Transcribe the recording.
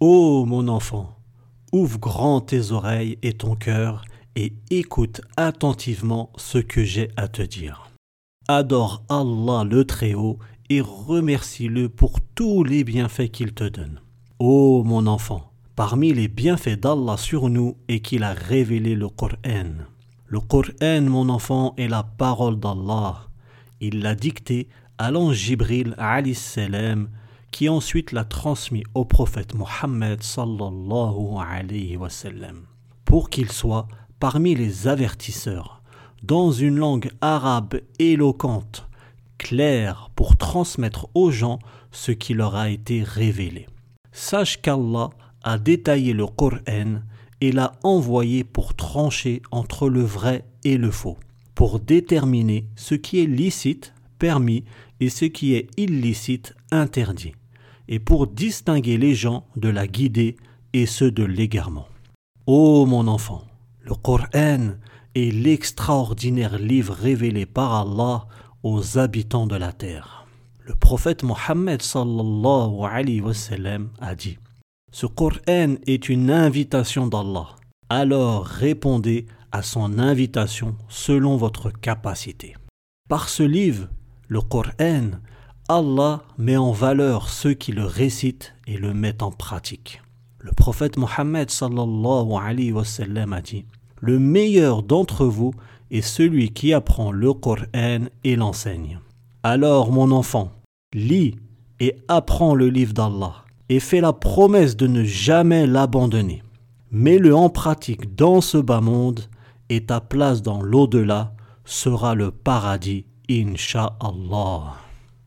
Ô mon enfant, ouvre grand tes oreilles et ton cœur et écoute attentivement ce que j'ai à te dire. Adore Allah le Très-Haut et remercie-le pour tous les bienfaits qu'il te donne. Ô mon enfant, parmi les bienfaits d'Allah sur nous est qu'il a révélé le Coran. Le Coran, mon enfant, est la parole d'Allah. Il l'a dicté à l'ange Jibril salam qui ensuite l'a transmis au prophète Mohammed sallallahu alayhi wa sallam, pour qu'il soit parmi les avertisseurs, dans une langue arabe éloquente, claire pour transmettre aux gens ce qui leur a été révélé. Sache qu'Allah a détaillé le Coran et l'a envoyé pour trancher entre le vrai et le faux, pour déterminer ce qui est licite, permis, et ce qui est illicite, interdit, et pour distinguer les gens de la guidée et ceux de l'égarement. Ô mon enfant, le Coran est l'extraordinaire livre révélé par Allah aux habitants de la terre. Le prophète Mohammed a dit Ce Coran est une invitation d'Allah. Alors répondez à son invitation selon votre capacité. Par ce livre, le Coran, Allah met en valeur ceux qui le récitent et le mettent en pratique. Le prophète Mohammed sallallahu alayhi wa sallam a dit Le meilleur d'entre vous est celui qui apprend le Coran et l'enseigne. Alors, mon enfant, lis et apprends le livre d'Allah et fais la promesse de ne jamais l'abandonner. Mets-le en pratique dans ce bas monde et ta place dans l'au-delà sera le paradis, Inch'Allah.